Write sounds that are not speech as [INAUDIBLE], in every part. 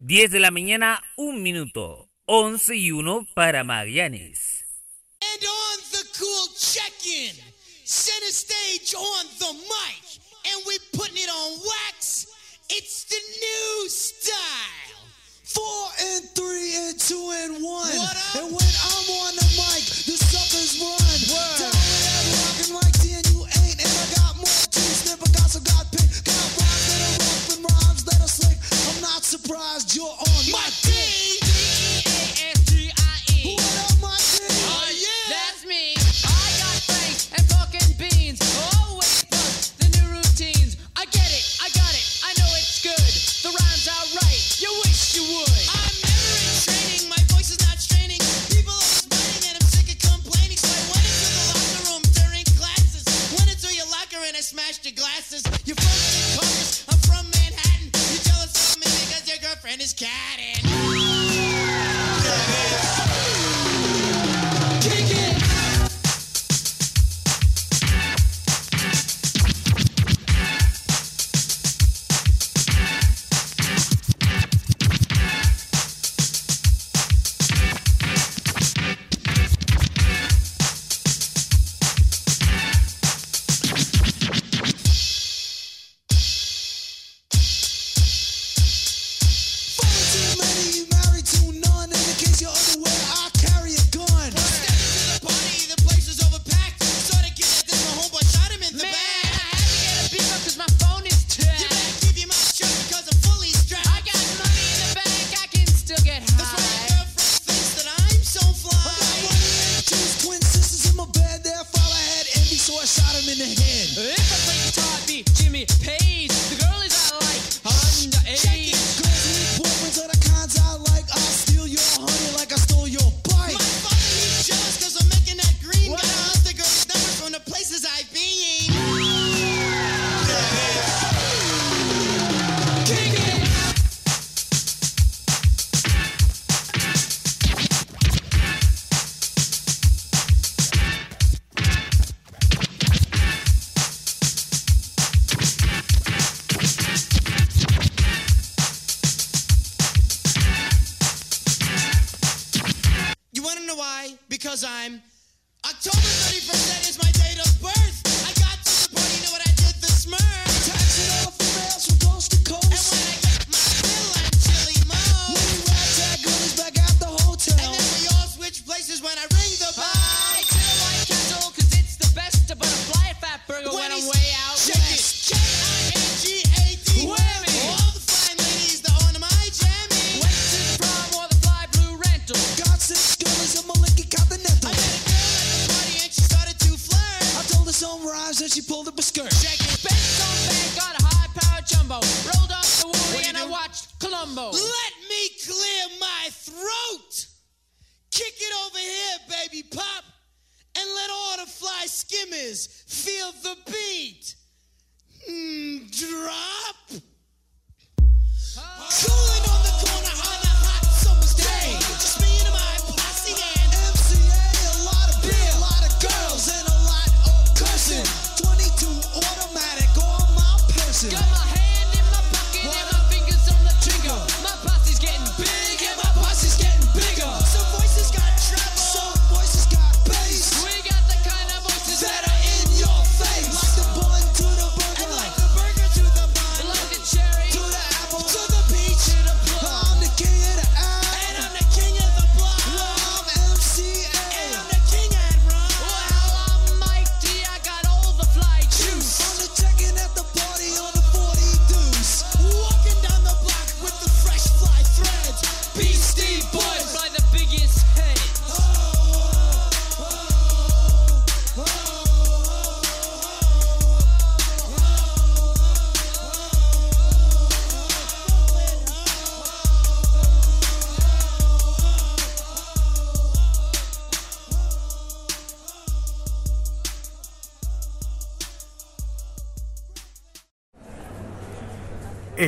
10 de la mañana, un minuto. 11 y 1 para Magallanes. And on the cool check-in, center stage on the mic, and we putting it on wax. It's the new style. Four and three and two and one. And when I'm on the mic, the suckers run. Word. not surprised you're on my, my. got it.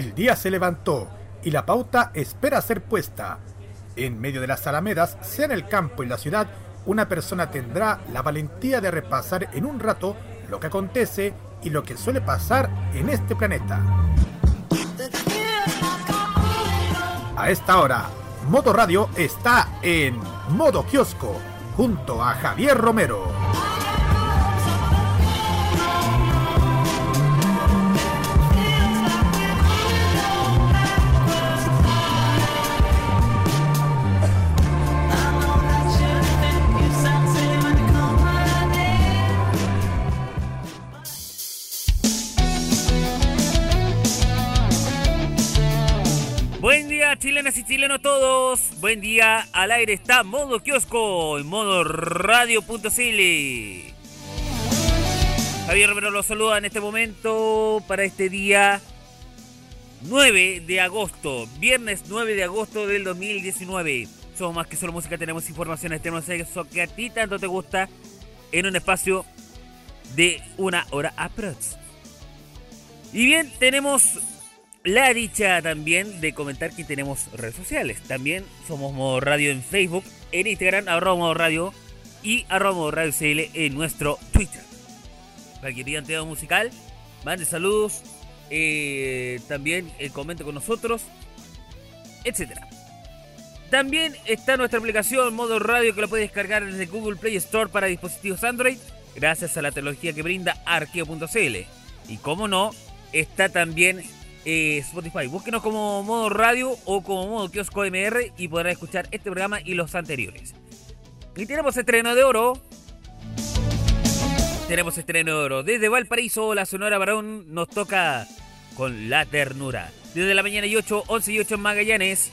El día se levantó y la pauta espera ser puesta. En medio de las alamedas, sea en el campo y la ciudad, una persona tendrá la valentía de repasar en un rato lo que acontece y lo que suele pasar en este planeta. A esta hora, Moto Radio está en modo kiosco junto a Javier Romero. Chilenas y chilenos todos. Buen día, al aire está modo kiosco en modo radio.cl. Javier Romero los saluda en este momento para este día 9 de agosto, viernes 9 de agosto del 2019. Somos más que solo música, tenemos informaciones, tenemos eso que a ti tanto te gusta en un espacio de una hora aprox. Y bien, tenemos la dicha también de comentar que tenemos redes sociales. También somos Modo Radio en Facebook, en Instagram, arroba Modo Radio y arroba Modo Radio CL en nuestro Twitter. Para que pidan tema musical, mande saludos, eh, también eh, con nosotros, etcétera. También está nuestra aplicación Modo Radio que la puedes descargar desde Google Play Store para dispositivos Android, gracias a la tecnología que brinda Arqueo.cl. Y como no, está también eh, Spotify. Búsquenos como modo radio o como modo kiosco MR y podrán escuchar este programa y los anteriores. Y tenemos estreno de oro. Tenemos estreno de oro. Desde Valparaíso, la Sonora Barón nos toca con la ternura. Desde la mañana y 8, 11 y 8 en Magallanes.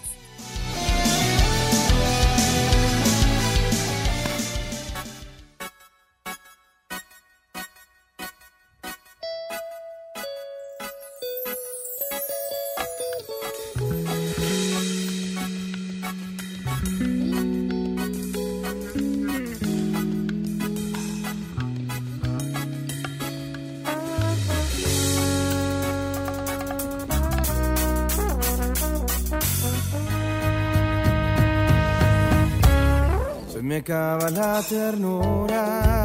La ternura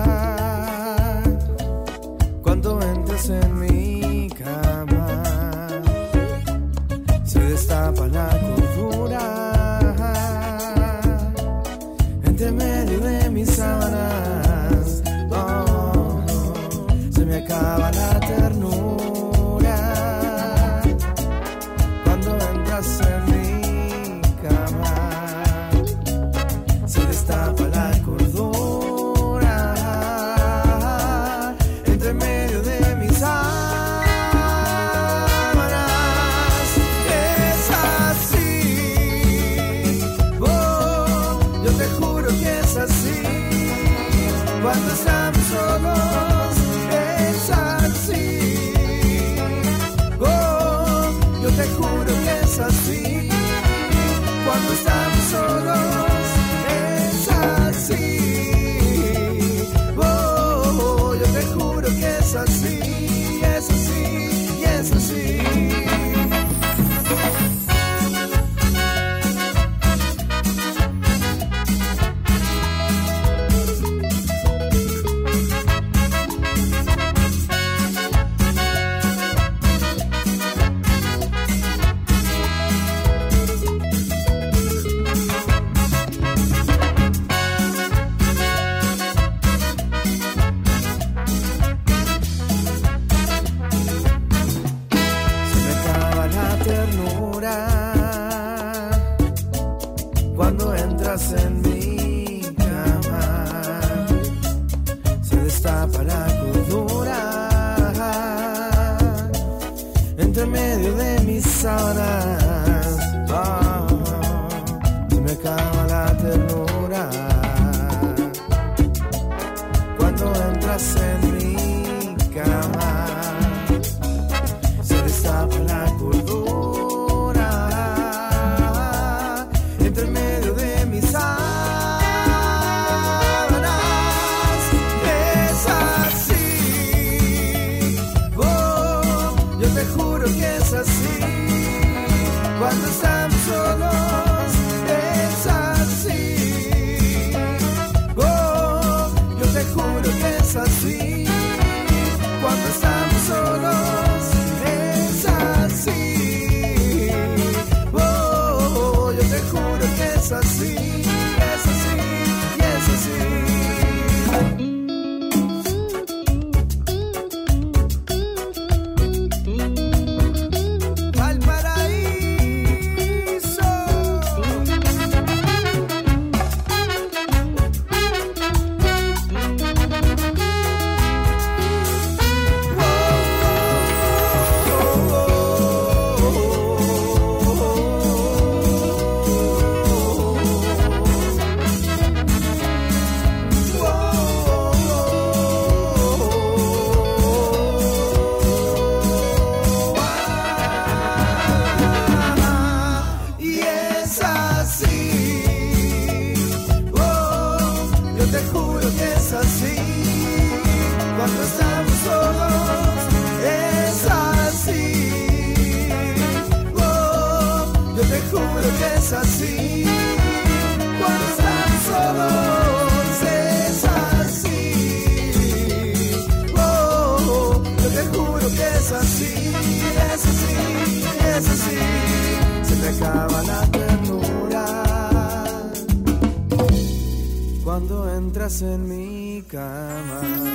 en mi cama.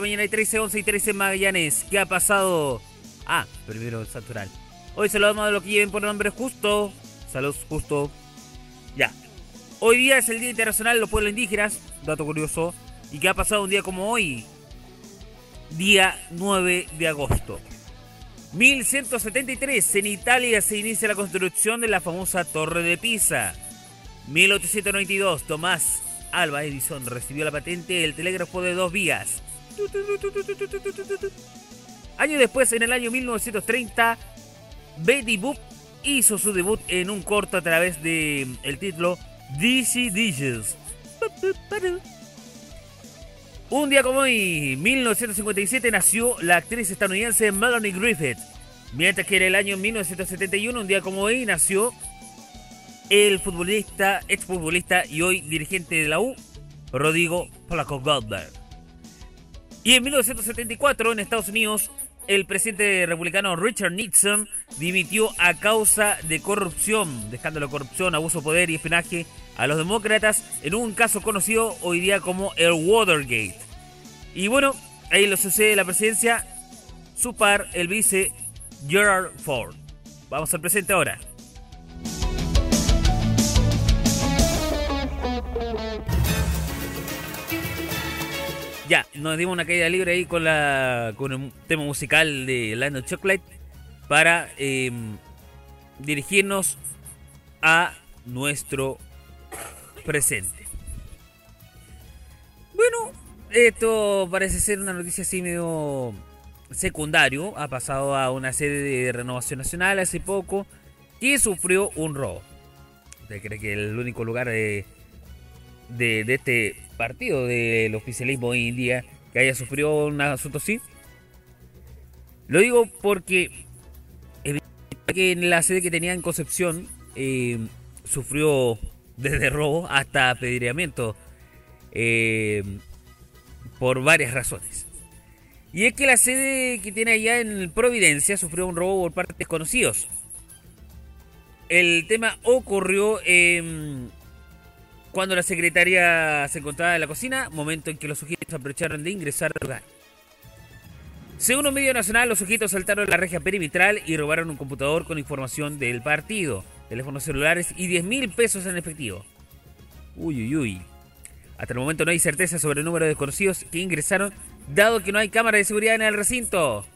Mañana de 13, 11 y 13 en Magallanes. ¿Qué ha pasado? Ah, primero Santoral. Hoy saludamos a los que lleven por nombre justo. Saludos justo. Ya. Hoy día es el Día Internacional de los Pueblos Indígenas. Dato curioso. ¿Y qué ha pasado un día como hoy? Día 9 de agosto. 1173. En Italia se inicia la construcción de la famosa Torre de Pisa. 1892. Tomás Alba Edison recibió la patente del telégrafo de dos vías. Años después, en el año 1930, Betty Boop hizo su debut en un corto a través de el título DC Dishes. Un día como hoy, 1957, nació la actriz estadounidense Melanie Griffith. Mientras que en el año 1971, un día como hoy, nació el futbolista, exfutbolista y hoy dirigente de la U, Rodrigo Polaco Goldberg. Y en 1974, en Estados Unidos, el presidente republicano Richard Nixon dimitió a causa de corrupción, de escándalo de corrupción, abuso de poder y espionaje a los demócratas en un caso conocido hoy día como el Watergate. Y bueno, ahí lo sucede la presidencia, su par, el vice Gerard Ford. Vamos al presente ahora. Ya, nos dimos una caída libre ahí con la con un tema musical de Land Chocolate para eh, dirigirnos a nuestro presente. Bueno, esto parece ser una noticia así medio secundario. Ha pasado a una sede de renovación nacional hace poco que sufrió un robo. ¿Usted cree que el único lugar de, de este partido del oficialismo hoy en día que haya sufrido un asunto así? Lo digo porque que en la sede que tenía en Concepción eh, sufrió desde robo hasta apedreamiento eh, por varias razones. Y es que la sede que tiene allá en Providencia sufrió un robo por parte de desconocidos. El tema ocurrió em, cuando la secretaria se encontraba en la cocina, momento en que los sujetos aprovecharon de ingresar al lugar. Según un medio nacional, los sujetos saltaron la reja perimetral y robaron un computador con información del partido, teléfonos celulares y 10 mil pesos en efectivo. Uy, uy, uy. Hasta el momento no hay certeza sobre el número de desconocidos que ingresaron, dado que no hay cámara de seguridad en el recinto.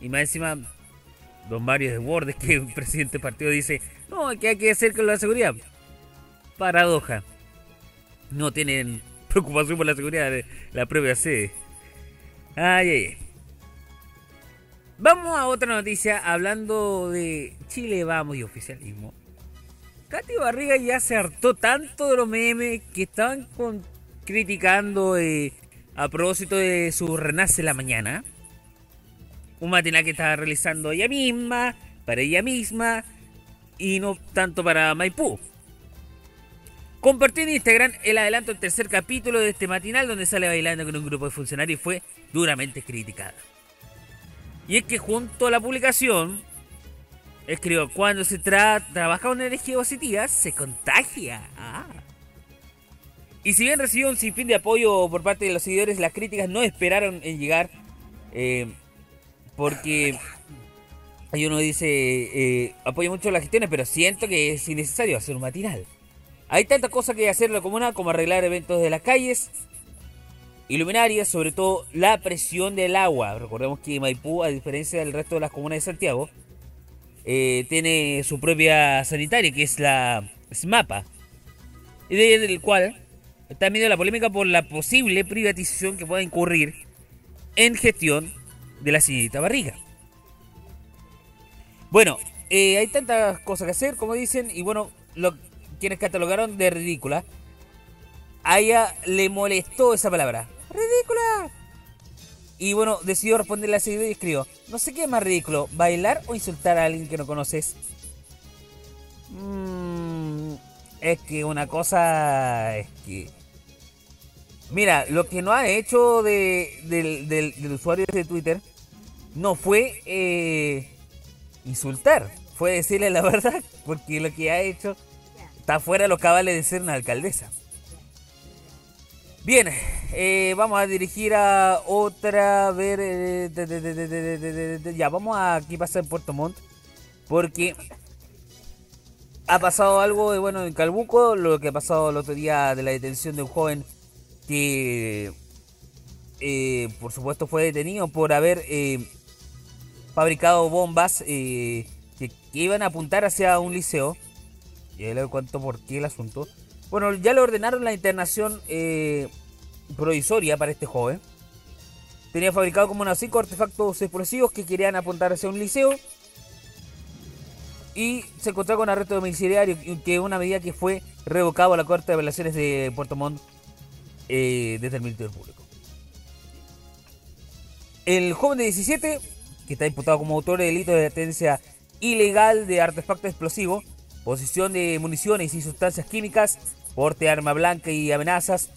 Y más encima, don Mario de Bordes, que el presidente del partido dice, no, ¿qué hay que hacer con la seguridad? Paradoja. No tienen preocupación por la seguridad de la propia sede. Ay, ay. Vamos a otra noticia hablando de Chile Vamos y oficialismo. Katy Barriga ya se hartó tanto de los memes que estaban criticando eh, a propósito de su Renace la Mañana. Un matinal que estaba realizando ella misma, para ella misma, y no tanto para Maipú. Compartió en Instagram el adelanto del tercer capítulo de este matinal donde sale bailando con un grupo de funcionarios y fue duramente criticada. Y es que junto a la publicación escribió, cuando se tra trabaja con energía positiva, se contagia. Ah. Y si bien recibió un sinfín de apoyo por parte de los seguidores, las críticas no esperaron en llegar. eh, porque hay uno dice, eh, apoyo mucho las gestiones, pero siento que es innecesario hacer un matinal. Hay tantas cosas que hacer en la comuna como arreglar eventos de las calles, iluminarias, sobre todo la presión del agua. Recordemos que Maipú, a diferencia del resto de las comunas de Santiago, eh, tiene su propia sanitaria, que es la SMAPA. y desde el cual está en medio de la polémica por la posible privatización que pueda incurrir en gestión de la señorita Barriga. Bueno, eh, hay tantas cosas que hacer, como dicen, y bueno, lo, quienes catalogaron de ridícula, a ella le molestó esa palabra. ¡Ridícula! Y bueno, decidió responderle a ese video y escribió, no sé qué es más ridículo, bailar o insultar a alguien que no conoces. Mm, es que una cosa es que... Mira, lo que no ha hecho de, del, del- del usuario de Twitter no fue eh, insultar, fue decirle la [LAUGHS] verdad, porque lo que ha hecho Está fuera lo que acaba de decir una alcaldesa. Bien, eh, vamos a dirigir a otra. Ver. Ya, vamos a aquí pasar en Puerto Montt. Porque ha pasado algo de bueno en Calbuco. Lo que ha pasado el otro día de la detención de un joven que. Eh, por supuesto fue detenido por haber eh, fabricado bombas que iban a apuntar hacia un liceo y ahí le cuento por qué el asunto. Bueno, ya le ordenaron la internación eh, provisoria para este joven. Tenía fabricado como unos cinco artefactos explosivos que querían apuntar hacia un liceo. Y se encontró con arresto domiciliario, que es una medida que fue revocada a la Corte de Apelaciones de Puerto Montt eh, desde el Ministerio Público. El joven de 17, que está imputado como autor de delito de detencia ilegal de artefacto explosivo, posesión de municiones y sustancias químicas, porte arma blanca y amenazas,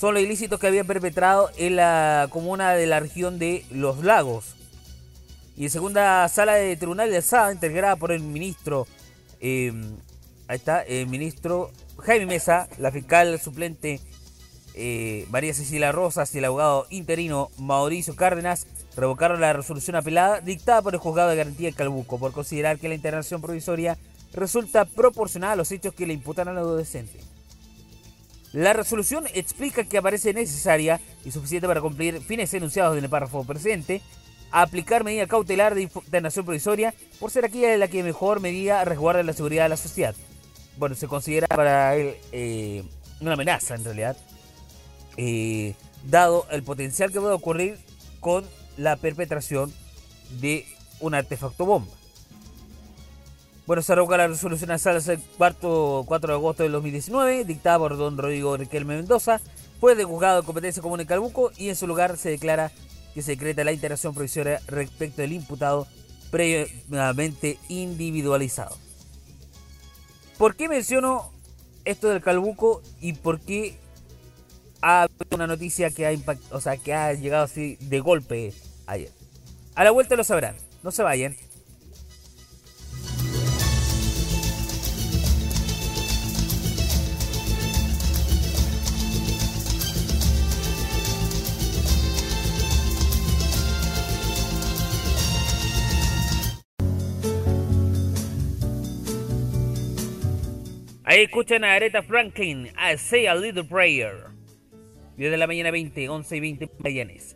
son los ilícitos que había perpetrado en la comuna de la región de Los Lagos. Y en segunda sala de tribunal de Alzada, integrada por el ministro, ahí está, el ministro Jaime Mesa, la fiscal suplente eh, María Cecilia Rosas y el abogado interino Mauricio Cárdenas revocaron la resolución apelada dictada por el juzgado de garantía de Calbuco por considerar que la internación provisoria resulta proporcional a los hechos que le imputan al adolescente. La resolución explica que aparece necesaria y suficiente para cumplir fines enunciados en el párrafo presente, aplicar medida cautelar de internación provisoria por ser aquella de la que mejor medida resguarda la seguridad de la sociedad. Bueno, se considera para él eh, una amenaza en realidad, eh, dado el potencial que puede ocurrir con la perpetración de un artefacto bomba. Bueno, se revoca la resolución a sala el 4, 4 de agosto del 2019, dictada por don Rodrigo Riquelme Mendoza, fue de juzgado de competencia común en Calbuco y en su lugar se declara que se decreta la internación provisoria respecto del imputado previamente individualizado. ¿Por qué menciono esto del Calbuco y por qué ha habido una noticia que ha impact- o sea, que ha llegado así de golpe ayer? A la vuelta lo sabrán, no se vayan. Ahí escuchan a Aretha Franklin, I Say a Little Prayer. 10 de la mañana 20, 11 y 20 Magallanes.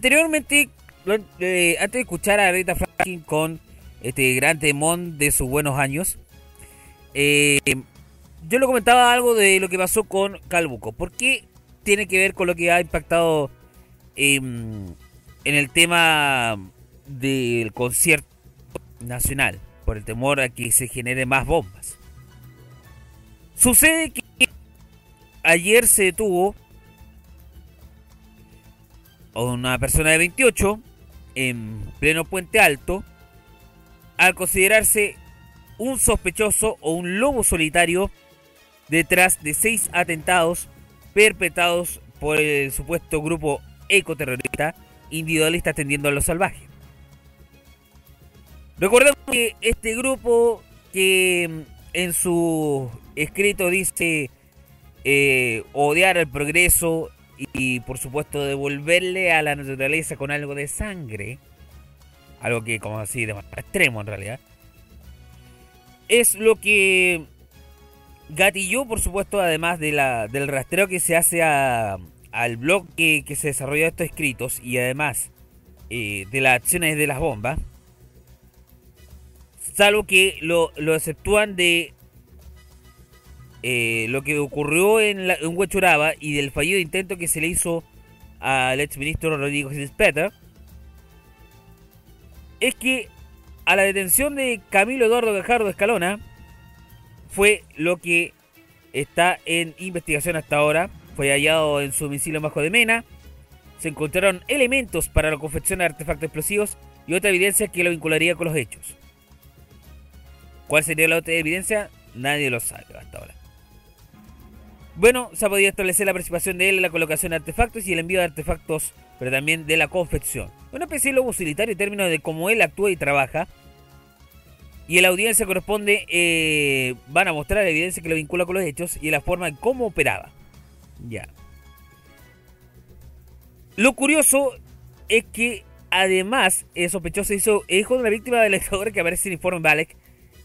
Anteriormente, eh, antes de escuchar a Aretha Franklin con este gran temón de sus buenos años, eh, yo le comentaba algo de lo que pasó con Calbuco. ¿Por qué tiene que ver con lo que ha impactado em, en el tema del concierto nacional? Por el temor a que se genere más bombas. Sucede que ayer se detuvo una persona de 28 en pleno Puente Alto al considerarse un sospechoso o un lobo solitario detrás de seis atentados perpetrados por el supuesto grupo ecoterrorista individualista tendiendo a lo salvaje. Recordemos que este grupo que mm, en su escrito dice eh, odiar el progreso y por supuesto devolverle a la naturaleza con algo de sangre, algo que como así de más extremo en realidad, es lo que gatilló por supuesto además de la, del rastreo que se hace a- al blog que, que se desarrolló estos escritos y además eh, de las acciones de las bombas, salvo que lo, lo exceptúan de eh, lo que ocurrió en, la, en Huechuraba y del fallido intento que se le hizo al exministro Rodrigo Peter es que a la detención de Camilo Eduardo Gajardo Escalona fue lo que está en investigación hasta ahora. Fue hallado en su domicilio bajo de Mena. Se encontraron elementos para la confección de artefactos explosivos y otra evidencia que lo vincularía con los hechos. ¿Cuál sería la otra evidencia? Nadie lo sabe hasta ahora. Bueno, se ha podido establecer la participación de él en la colocación de artefactos y el envío de artefactos, pero también de la confección. Una especie de lobo utilitario en términos de cómo él actúa y trabaja. Y en la audiencia corresponde, eh, van a mostrar la evidencia que lo vincula con los hechos y la forma en cómo operaba. Ya. Lo curioso es que además el sospechoso hizo hijo de una víctima del [LAUGHS] exador que aparece en el informe Balek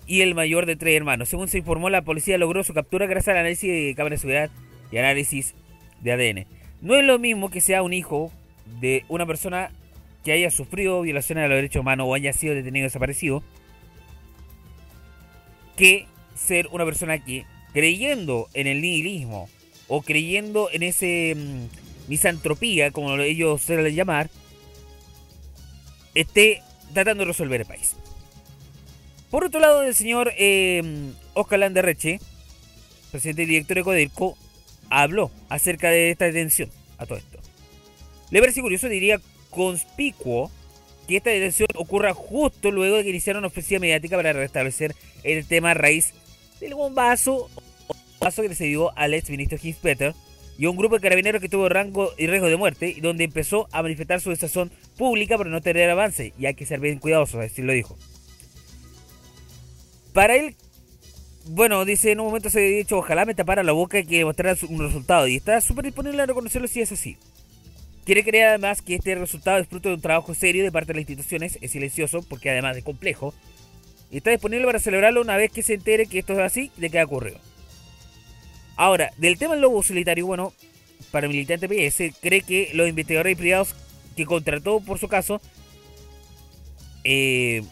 y el mayor de tres hermanos. Según se informó, la policía logró su captura gracias al análisis de cámara de seguridad y análisis de ADN. No es lo mismo que sea un hijo de una persona que haya sufrido violaciones a los derechos humanos o haya sido detenido desaparecido que ser una persona que creyendo en el nihilismo o creyendo en ese mm, misantropía, como ellos suelen llamar, esté tratando de resolver el país. Por otro lado, el señor eh, Oscar Landerreche, presidente y director de Codelco, habló acerca de esta detención a todo esto. Le parece curioso, diría conspicuo, que esta detención ocurra justo luego de que iniciaron una ofensiva mediática para restablecer el tema raíz del bombazo, bombazo que se dio al ex ministro Heath Peter y a un grupo de carabineros que tuvo rango y riesgo de muerte y donde empezó a manifestar su desazón pública por no tener avance y hay que ser bien cuidadosos, así lo dijo. Para él, bueno, dice en un momento se había dicho, ojalá me tapara la boca y que demostrara su- un resultado. Y está súper disponible a reconocerlo si es así. Quiere creer además que este resultado es fruto de un trabajo serio de parte de las instituciones, es silencioso porque además de complejo, y está disponible para celebrarlo una vez que se entere que esto es así de que ha ocurrido. Ahora, del tema del lobo solitario, bueno, para militante PS, cree que los investigadores privados que contrató por su caso, eh,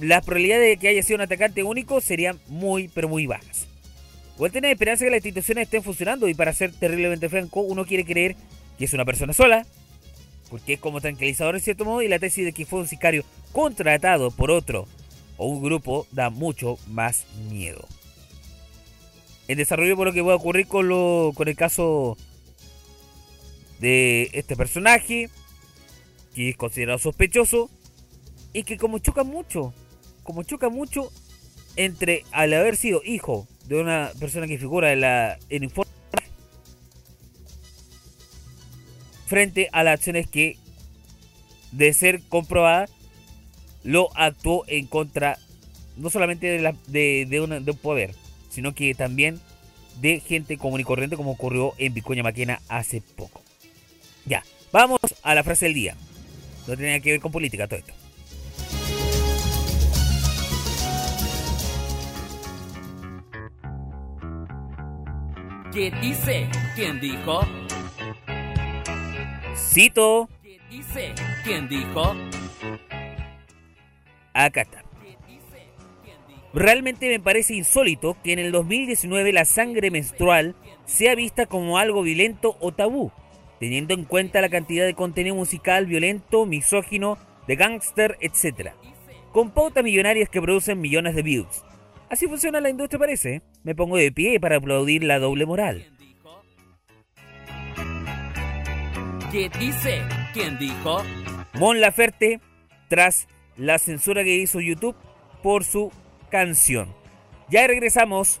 las probabilidades de que haya sido un atacante único serían muy, pero muy bajas. Igual tiene esperanza que las instituciones estén funcionando y para ser terriblemente franco, uno quiere creer que es una persona sola, porque es como tranquilizador en cierto modo, y la tesis de que fue un sicario contratado por otro o un grupo da mucho más miedo. En desarrollo por lo que va a ocurrir con, lo, con el caso de este personaje, que es considerado sospechoso, y que como choca mucho, como choca mucho entre al haber sido hijo de una persona que figura en la en informe frente a las acciones que de ser comprobada lo actuó en contra no solamente de, de, un poder sino que también de gente común y corriente como ocurrió en Vicuña Maquena hace poco. Ya vamos a la frase del día. No nada que ver con política todo esto ¿Qué dice? ¿Quién dijo? Cito, ¿Qué dice? ¿Quién dijo? acá está. Realmente me parece insólito que en el 2019 la sangre menstrual sea vista como algo violento o tabú, teniendo en cuenta la cantidad de contenido musical violento, misógino, de gángster, etc. Con pautas millonarias que producen millones de views. Así funciona la industria parece. Me pongo de pie para aplaudir la doble moral. ¿Qué dice? ¿Quién dijo? Mon Laferte tras la censura que hizo YouTube por su canción. Ya regresamos.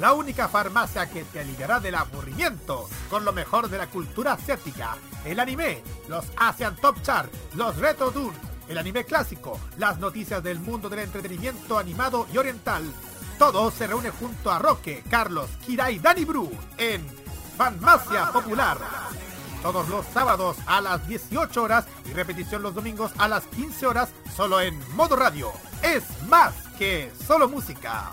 la única farmacia que te aliviará del aburrimiento con lo mejor de la cultura asiática, el anime, los Asian Top Chart, los Retro el anime clásico, las noticias del mundo del entretenimiento animado y oriental. Todo se reúne junto a Roque, Carlos, Kira y Dani Bru en Farmacia Popular. Todos los sábados a las 18 horas y repetición los domingos a las 15 horas solo en modo radio. Es más que solo música.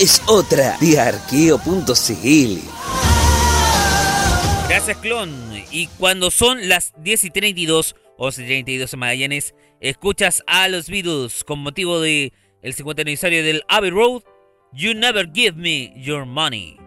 Es otra de arqueo.cl. Gracias, Clon. Y cuando son las 10 y 32, 11 y 32 en Magallanes, escuchas a los Beatles con motivo de el 50 aniversario del Abbey Road. You never give me your money.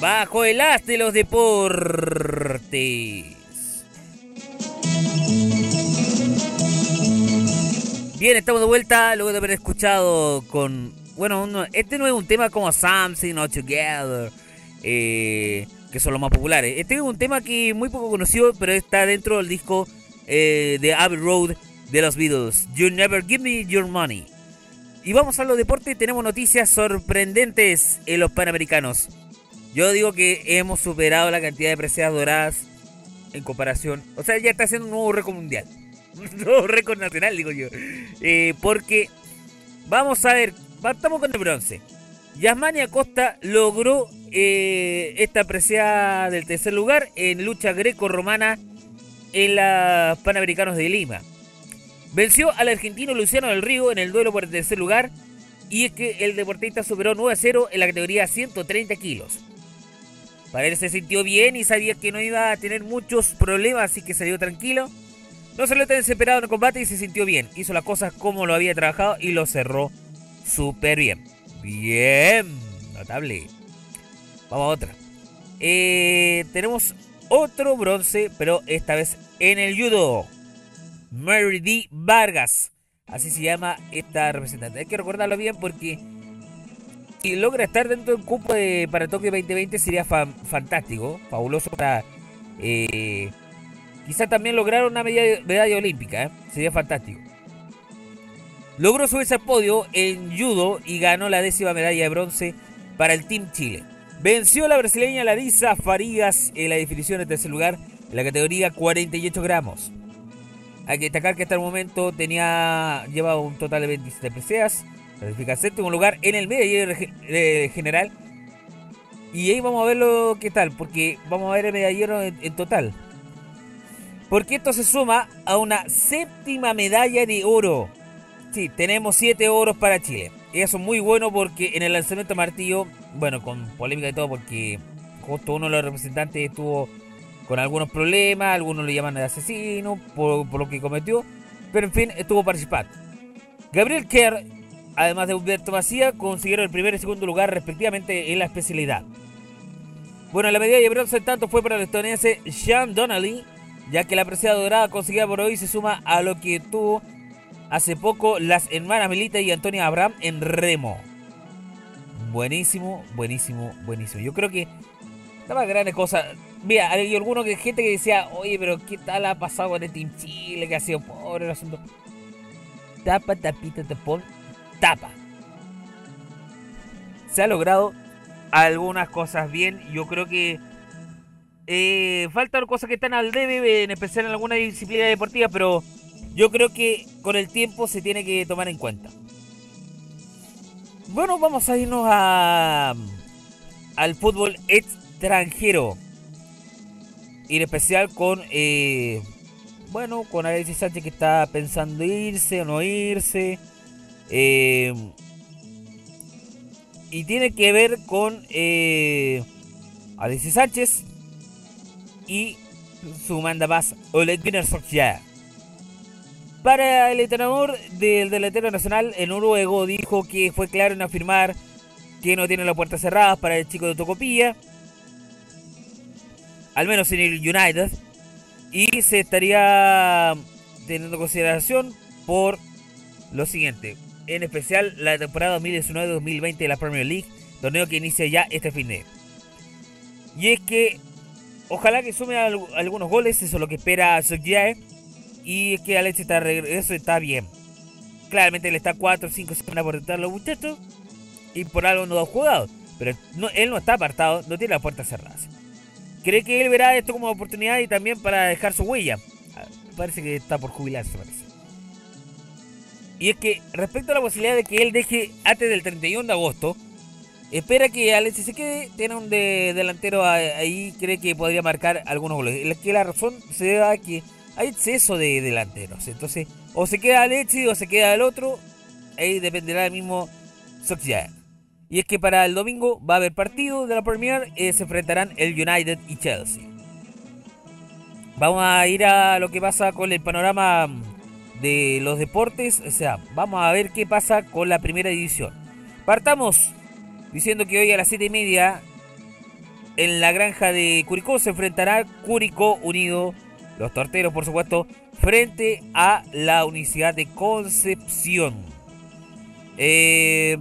Bajo el as de los deportes. Bien, estamos de vuelta luego de haber escuchado con... Bueno, este no es un tema como Something or Together, eh, que son los más populares. Este es un tema que muy poco conocido, pero está dentro del disco eh, de Abbey Road de los Beatles. You Never Give Me Your Money. Y vamos a los deportes, tenemos noticias sorprendentes en los Panamericanos. Yo digo que hemos superado la cantidad de preseas doradas en comparación. O sea, ya está haciendo un nuevo récord mundial. [LAUGHS] Un nuevo récord nacional, digo yo. Eh, porque vamos a ver, partamos con el bronce. Yasmani Acosta logró eh, esta presea del tercer lugar en lucha greco-romana en los Panamericanos de Lima. Venció al argentino Luciano del Río en el duelo por el tercer lugar y es que el deportista superó 9 a 0 en la categoría 130 kilos. Para él se sintió bien y sabía que no iba a tener muchos problemas, así que salió tranquilo. No salió tan desesperado en el combate y se sintió bien. Hizo las cosas como lo había trabajado y lo cerró súper bien. Bien, notable. Vamos a otra. Eh, tenemos otro bronce, pero esta vez en el judo. Mary D. Vargas. Así se llama esta representante. Hay que recordarlo bien porque si logra estar dentro del cupo de, para Tokio 2020 sería fa- fantástico, fabuloso para... Eh, quizá también lograr una medalla, medalla olímpica, ¿eh? sería fantástico. Logró subirse al podio en judo y ganó la décima medalla de bronce para el Team Chile. Venció a la brasileña Larissa Farias en la definición de tercer lugar en la categoría 48 gramos. Hay que destacar que hasta el momento tenía llevaba un total de 27 preseas. Clasifica séptimo lugar en el medallero ge- general. Y ahí vamos a verlo qué tal, porque vamos a ver el medallero en, total. Porque esto se suma a una séptima medalla de oro. Sí, tenemos 7 oros para Chile. Y eso es muy bueno porque en el lanzamiento de martillo, bueno, con polémica y todo, porque justo uno de los representantes estuvo con algunos problemas, algunos le llaman de asesino por, por lo que cometió, pero en fin, estuvo participando. Gabriel Kerr, además de Humberto Macía, consiguieron el primer y segundo lugar respectivamente en la especialidad. Bueno, la medalla de bronce en tanto fue para el estadounidense Sean Donnelly, ya que la presea dorada conseguida por hoy se suma a lo que tuvo hace poco las hermanas Melita y Antonia Abraham en remo. Buenísimo, buenísimo, buenísimo. Yo creo que estaba grandes cosas. Mira, hay alguno que gente que decía, oye, pero ¿qué tal ha pasado con el Team Chile? Que ha sido pobre el asunto. Tapa, tapita, tapón, tapa. Se ha logrado algunas cosas bien. Yo creo que eh, faltan cosas que están al debe, en especial en alguna disciplina deportiva, pero yo creo que con el tiempo se tiene que tomar en cuenta. Bueno, vamos a irnos a, al fútbol extranjero. Y en especial con, eh, bueno, con Alexis Sánchez que está pensando irse o no irse. Eh, y tiene que ver con eh, Alexis Sánchez y su mandamás Oleg Gunnar Solskjaer. Para el entrenador del delantero nacional, el noruego dijo que fue claro en afirmar que no tiene las puertas cerradas para el chico de Tocopilla, al menos en el United, y se estaría teniendo en consideración por lo siguiente, en especial la temporada 2019-2020 de la Premier League, torneo que inicia ya este fin de. Y es que ojalá que sume al- algunos goles, eso es lo que espera Solskjaer. Y es que Alex está regreso, está bien. Claramente le está 4 o 5 semanas por detrás los muchachos. Y por algo no ha jugado. Pero él no está apartado, no tiene las puertas cerradas. Cree que él verá esto como oportunidad y también para dejar su huella. Ah, Parece que está por jubilarse, parece. Y es que respecto a la posibilidad de que él deje antes del 31 de agosto, espera que Alexis se quede, tiene un de- delantero ahí, cree que podría marcar algunos goles. Es que la razón se debe a que hay exceso de delanteros. Entonces, o se queda Alexis o se queda el otro, ahí dependerá del mismo Solskjaer. Y es que para el domingo va a haber partido de la Premier, eh, se enfrentarán el United y Chelsea. Vamos a ir a lo que pasa con el panorama de los deportes, o sea, vamos a ver qué pasa con la primera división. Partamos diciendo que hoy a las 7 y media En la granja de Curicó se enfrentará Curicó Unido, los torteros por supuesto, frente a la Universidad de Concepción. Eh,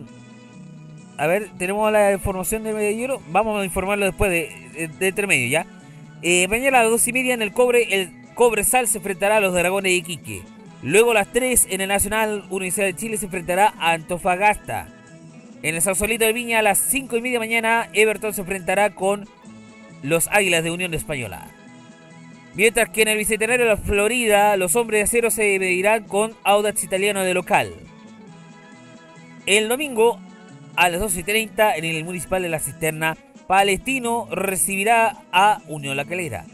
a ver, tenemos la información del medallero. Vamos a informarlo después de, de, de ¿ya? Eh, mañana a las dos y media en el Cobre, el Cobre Sal se enfrentará a los Dragones de Iquique. Luego a las 3 en el Nacional Universidad de Chile se enfrentará a Antofagasta. En el Sausalito de Viña a las 5 y media mañana Everton se enfrentará con los Águilas de Unión Española. Mientras que en el Bicentenario de la Florida los hombres de acero se medirán con Audax Italiano de local. El domingo a las 12.30 en el Municipal de la Cisterna, Palestino recibirá a Unión La Calera.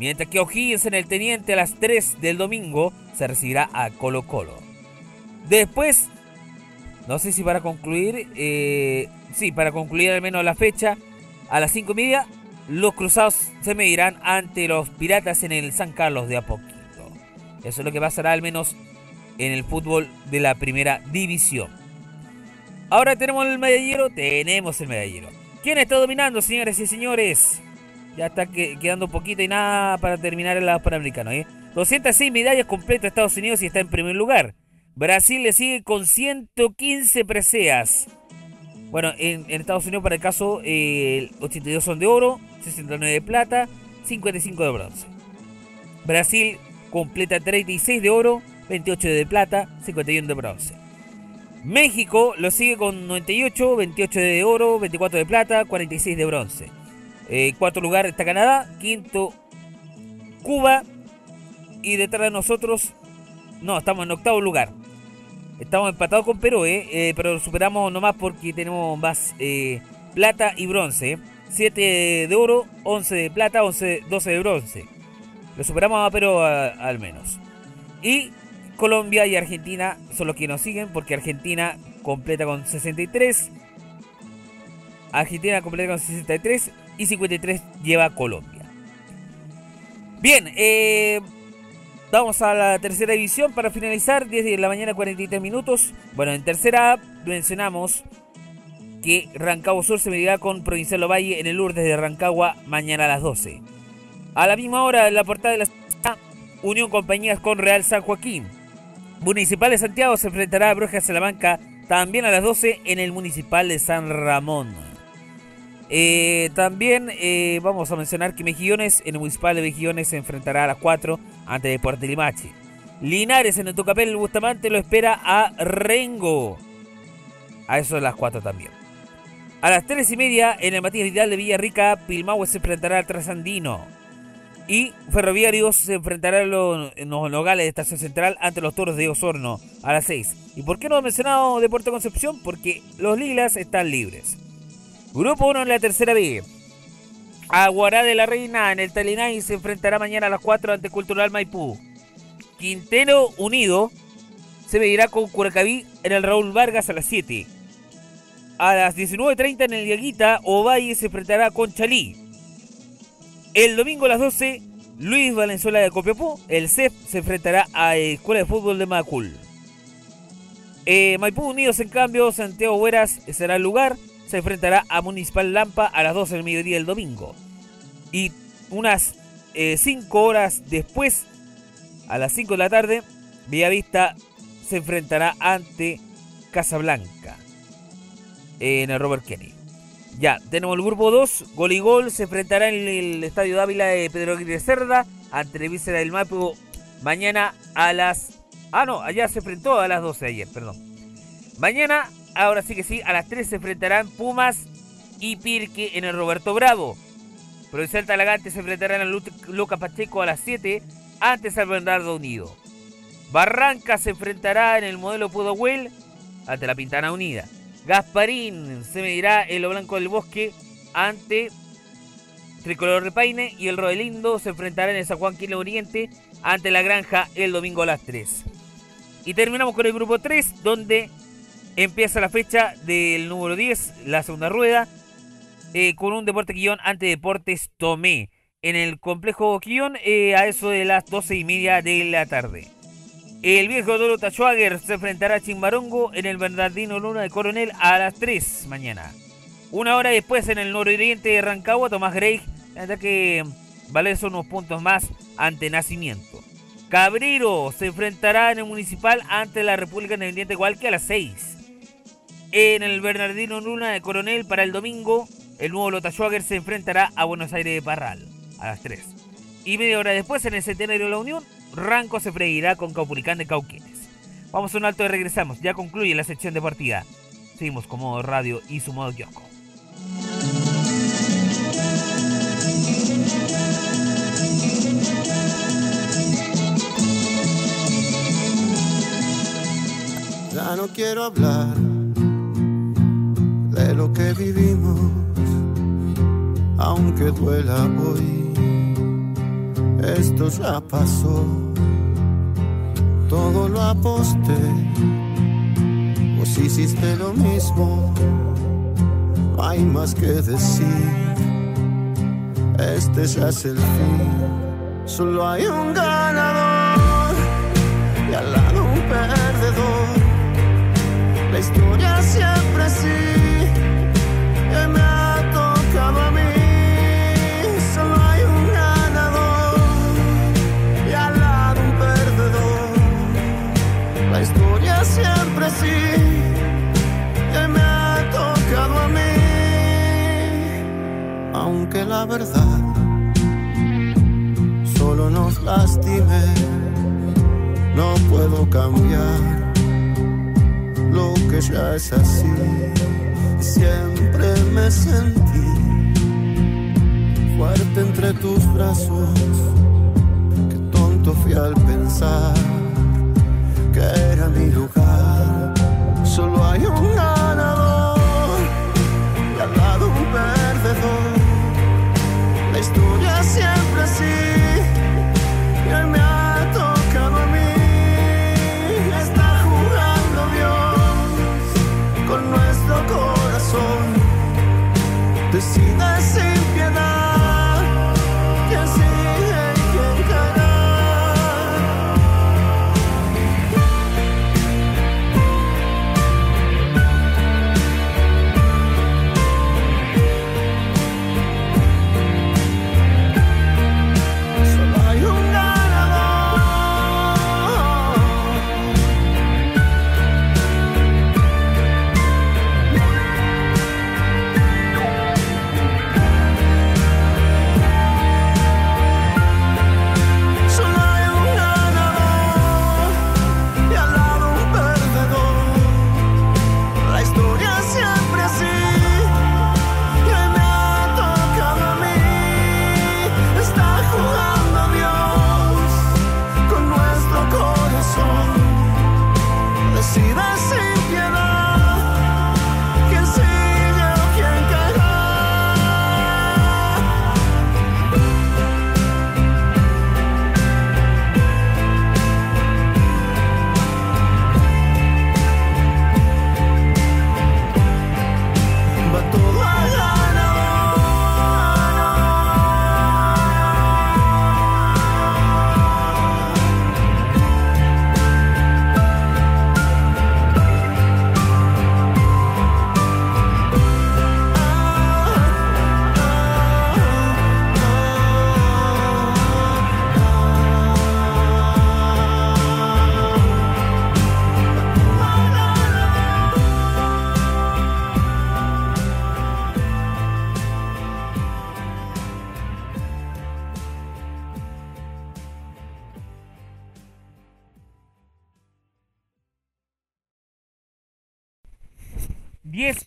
Mientras que O'Higgins en el Teniente a las 3 del domingo se recibirá a Colo Colo. Después, no sé si para concluir, eh, sí, para concluir al menos la fecha, a las 5 y media, los cruzados se medirán ante los piratas en el San Carlos de a poquito. Eso es lo que pasará al menos en el fútbol de la primera división. Ahora tenemos el medallero, tenemos el medallero. ¿Quién está dominando, señores y señores? Ya está que- quedando poquito y nada para terminar el lado panamericano. ¿eh? 206 medallas completas Estados Unidos y está en primer lugar. Brasil le sigue con 115 preseas. Bueno, en, Estados Unidos para el caso, eh, 82 son de oro, 69 de plata, 55 de bronce. Brasil completa 36 de oro, 28 de plata, 51 de bronce. México lo sigue con 98, 28 de oro, 24 de plata, 46 de bronce. Eh, cuarto lugar está Canadá, quinto Cuba y detrás de nosotros, no, estamos en octavo lugar. Estamos empatados con Perú, eh, eh, pero superamos nomás porque tenemos más eh, plata y bronce. 7 de oro, 11 de plata, 11, 12 de bronce. Lo superamos a Perú al menos. Y Colombia y Argentina son los que nos siguen porque Argentina completa con 63. Argentina completa con 63 y 53 lleva Colombia. Bien, eh, vamos a la tercera división para finalizar. 10 de la mañana, 43 minutos. Bueno, en tercera mencionamos que Rancagua Sur se medirá con Provincial Ovalle en el Lourdes de Rancagua mañana a las 12. A la misma hora, en la portada de la Unión Compañías con Real San Joaquín. Municipal de Santiago se enfrentará a Brujas Salamanca también a las 12 en el Municipal de San Ramón. Eh, también eh, vamos a mencionar que Mejillones en el Municipal de Mejillones se enfrentará a las 4 ante Deporte Limache. Linares en el Tocapel, el Bustamante lo espera a Rengo. A eso de las 4 también. A las 3 y media en el Matías Vidal de Villarrica, Pilmahue se enfrentará al Trasandino. Y Ferroviarios se enfrentará en los, en los nogales de Estación Central ante los toros de Osorno a las 6. ¿Y por qué no he mencionado Deporte Concepción? Porque los lilas están libres. Grupo 1 en la tercera B. Aguará de la Reina en el Talinay se enfrentará mañana a las 4 ante Cultural Maipú. Quintero Unido se medirá con Curacaví en el Raúl Vargas a las 7. A las 19.30 en el Diaguita, Ovalle se enfrentará con Chalí. El domingo a las 12, Luis Valenzuela de Copiapó, el CEF se enfrentará a Escuela de Fútbol de Macul. Eh, Maipú Unidos, en cambio, Santiago Hueras será el lugar, se enfrentará a Municipal Lampa a las 12 del mediodía el domingo. Y unas 5 horas después, a las 5 de la tarde, Villavista se enfrentará ante Casablanca en el Robert Kenny. Ya, tenemos el grupo 2. Gol y gol se enfrentará en el Estadio Dávila de Pedro Aguirre Cerda ante Vícera del Mapo mañana a las. Ah, no, allá se enfrentó a las 12 ayer, perdón. Mañana, ahora sí que sí, a las 3 se enfrentarán Pumas y Pirque en el Roberto Bravo. Provincial Talagante se enfrentarán a Lu- Luca Pacheco a las 7 ante San Bernardo Unido. Barranca se enfrentará en el modelo Pudahuel ante la Pintana Unida. Gasparín se medirá en lo blanco del bosque ante Tricolor de Paine y el Rodelindo se enfrentará en el San Juan Quilo Oriente ante la Granja el domingo a las 3. Y terminamos con el grupo 3 donde empieza la fecha del número 10, la segunda rueda, eh, con un Deporte Quillón ante Deportes Tomé en el complejo Quillón eh, a eso de las 12 y media de la tarde. El viejo Doro Tachuager se enfrentará a Chimbarongo en el Bernardino Luna de Coronel a las 3 mañana. Una hora después en el nororiente de Rancagua, Tomás Grey tendrá que valerse unos puntos más ante Nacimiento. Cabrero se enfrentará en el Municipal ante la República Independiente igual que a las 6. En el Bernardino Luna de Coronel para el domingo, el nuevo Lota Schwager se enfrentará a Buenos Aires de Parral a las 3. Y media hora después, en el Centenario de la Unión, Ranco se freirá con Caupulicán de Cauquenes. Vamos a un alto y regresamos. Ya concluye la sección de partida. Seguimos con modo radio y su modo kiosco. Ya no quiero hablar de lo que vivimos, aunque duela hoy. Esto ya pasó, todo lo aposté. Vos hiciste lo mismo, no hay más que decir. Este ya es el fin, solo hay un ganador y al lado un perdedor. La historia siempre sí verdad solo nos lastime, no puedo cambiar lo que ya es así. Siempre me sentí fuerte entre tus brazos. Qué tonto fui al pensar que era mi lugar. Solo hay un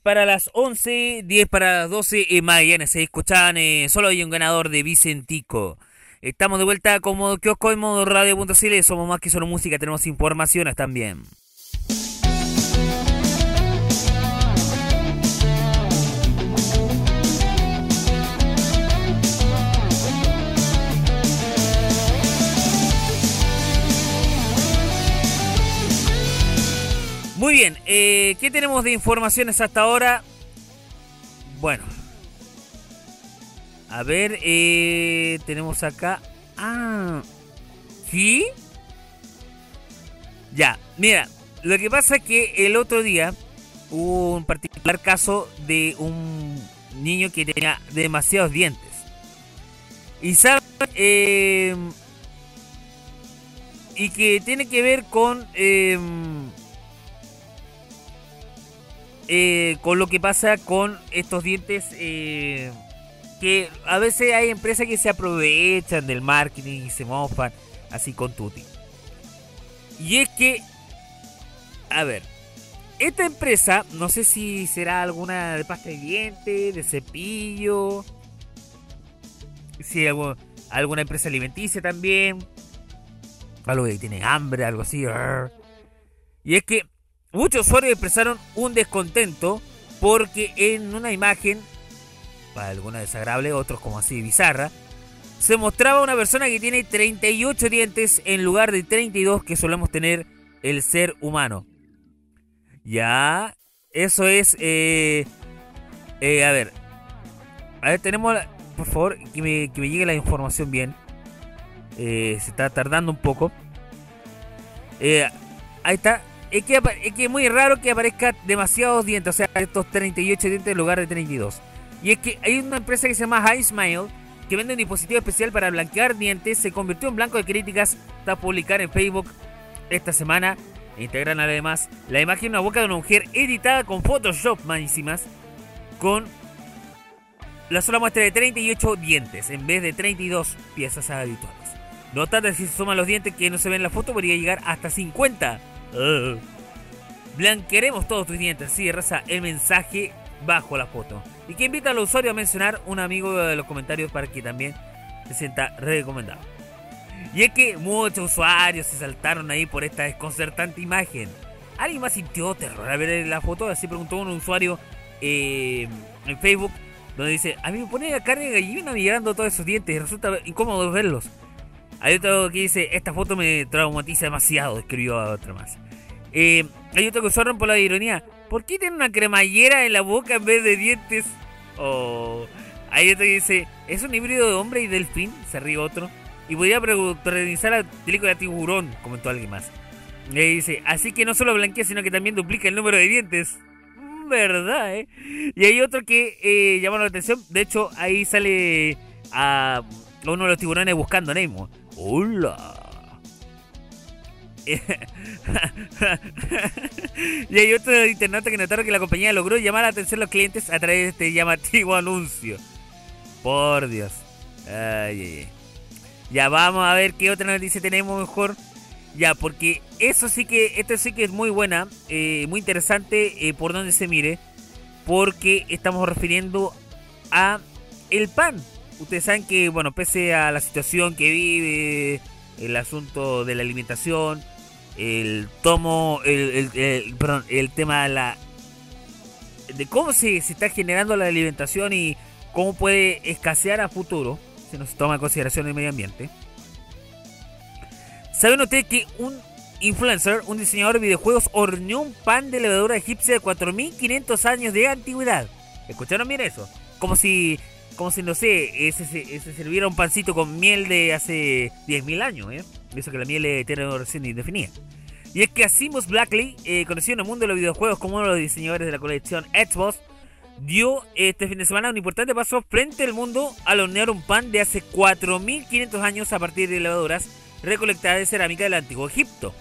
para las 11, 10 para las 12 en Magallanes. Se escuchan, eh, solo hay un ganador de Vicentico. Estamos de vuelta como kiosco en modo radio.cl. Somos más que solo música, tenemos informaciones también. Muy bien, eh, ¿qué tenemos de informaciones hasta ahora? Bueno, a ver, eh, tenemos acá. Ah, ¿sí? Ya, mira, lo que pasa es que el otro día un particular caso de un niño que tenía demasiados dientes. Y saben, eh, y que tiene que ver con eh, eh, con lo que pasa con estos dientes eh, que a veces hay empresas que se aprovechan del marketing y se mofan así con tutti. Y es que, a ver, esta empresa, no sé si será alguna de pasta de dientes, de cepillo, si algo- alguna empresa alimenticia también, algo que tiene hambre, algo así. Y es que muchos usuarios expresaron un descontento porque en una imagen, para alguna desagradable, otros como así bizarra, se mostraba una persona que tiene 38 dientes en lugar de 32 que solemos tener el ser humano. Ya, eso es... eh, eh, a ver, a ver, tenemos... la- Por favor, que me, que me llegue la información bien. Eh, se está tardando un poco. Ahí está. Es que, es muy raro que aparezca demasiados dientes, o sea, estos 38 dientes en lugar de 32. Y es que hay una empresa que se llama High Smile que vende un dispositivo especial para blanquear dientes. Se convirtió en blanco de críticas tras publicar en Facebook esta semana. Integran además la imagen de una boca de una mujer editada con Photoshop malísimas con la sola muestra de 38 dientes en vez de 32 piezas habituales. No obstante, si se suman los dientes que no se ven en la foto, podría llegar hasta 50. Blanquearemos todos tus dientes, sí, raza, el mensaje bajo la foto. Y que invita al usuario a mencionar un amigo de los comentarios para que también se sienta recomendado. Y es que muchos usuarios se saltaron ahí por esta desconcertante imagen. ¿Alguien más sintió terror al ver la foto? Así preguntó un usuario eh, en Facebook, donde dice, a mí me pone la carne de gallina mirando todos esos dientes, resulta incómodo verlos. Hay otro que dice, esta foto me traumatiza demasiado, escribió a otra más. Eh, hay otro que usaron por la ironía, ¿por qué tiene una cremallera en la boca en vez de dientes? O hay otro que dice, ¿es un híbrido de hombre y delfín? Se ríe otro. Y podría protagonizar la película Tiburón, comentó alguien más. Le dice, así que no solo blanquea, sino que también duplica el número de dientes. Mm, ¿Verdad, eh? Y hay otro que eh, llama la atención. De hecho, ahí sale a uno de los tiburones buscando a Nemo. ¡Hola! y hay otro internauta que notaron que la compañía logró llamar la atención a los clientes a través de este llamativo [LAUGHS] anuncio. Por Dios. Ay. Ya vamos a ver qué otra noticia tenemos mejor. Ya, porque eso sí que, esto sí que es muy buena, eh, muy interesante eh, por donde se mire, porque estamos refiriendo a el pan. Ustedes saben que, bueno, pese a la situación que vive, el asunto de la alimentación, el tomo, el, el- el- perdón, el tema de la de cómo se, se está generando la alimentación y cómo puede escasear a futuro, si no se toma en consideración el medio ambiente. ¿Saben ustedes que un influencer, un diseñador de videojuegos, horneó un pan de levadura egipcia de 4500 años de antigüedad? ¿Escucharon bien eso? Como si, como si no sé, se- ese sirviera un pancito con miel de hace 10.000 años, ¿eh? Eso que la miel tiene una recién indefinida. Y es que Asimus Blackley, eh, conocido en el mundo de los videojuegos como uno de los diseñadores de la colección Xbox, dio este fin de semana un importante paso frente al mundo al hornear un pan de hace 4.500 años a partir de levaduras recolectadas de cerámica del antiguo Egipto.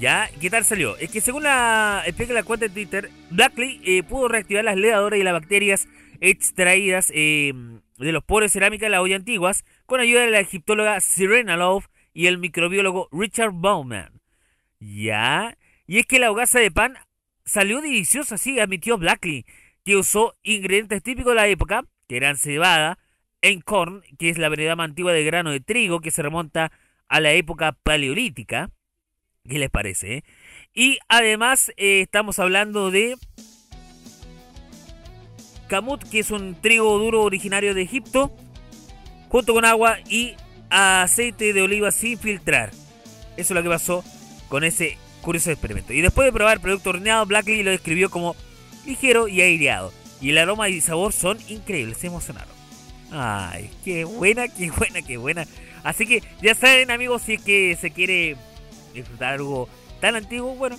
¿Ya? ¿Qué tal salió? Es que según la explica la cuenta de Twitter, Blackley eh, pudo reactivar las levaduras y las bacterias extraídas eh, de los de cerámica de la olla antiguas con ayuda de la egiptóloga Serena Love y el microbiólogo Richard Bowman. ¿Ya? Y es que la hogaza de pan salió deliciosa, sí, admitió Blackley, que usó ingredientes típicos de la época, que eran cebada, corn, que es la variedad más antigua de grano de trigo que se remonta a la época paleolítica. ¿Qué les parece? eh? Y además eh, estamos hablando de kamut, que es un trigo duro originario de Egipto, junto con agua y aceite de oliva sin filtrar. Eso es lo que pasó con ese curioso experimento. Y después de probar el producto horneado, Blackley lo describió como ligero y aireado. Y el aroma y sabor son increíbles, se emocionaron. Ay, qué buena, qué buena, qué buena. Así que ya saben amigos, si es que se quiere disfrutar algo tan antiguo, bueno,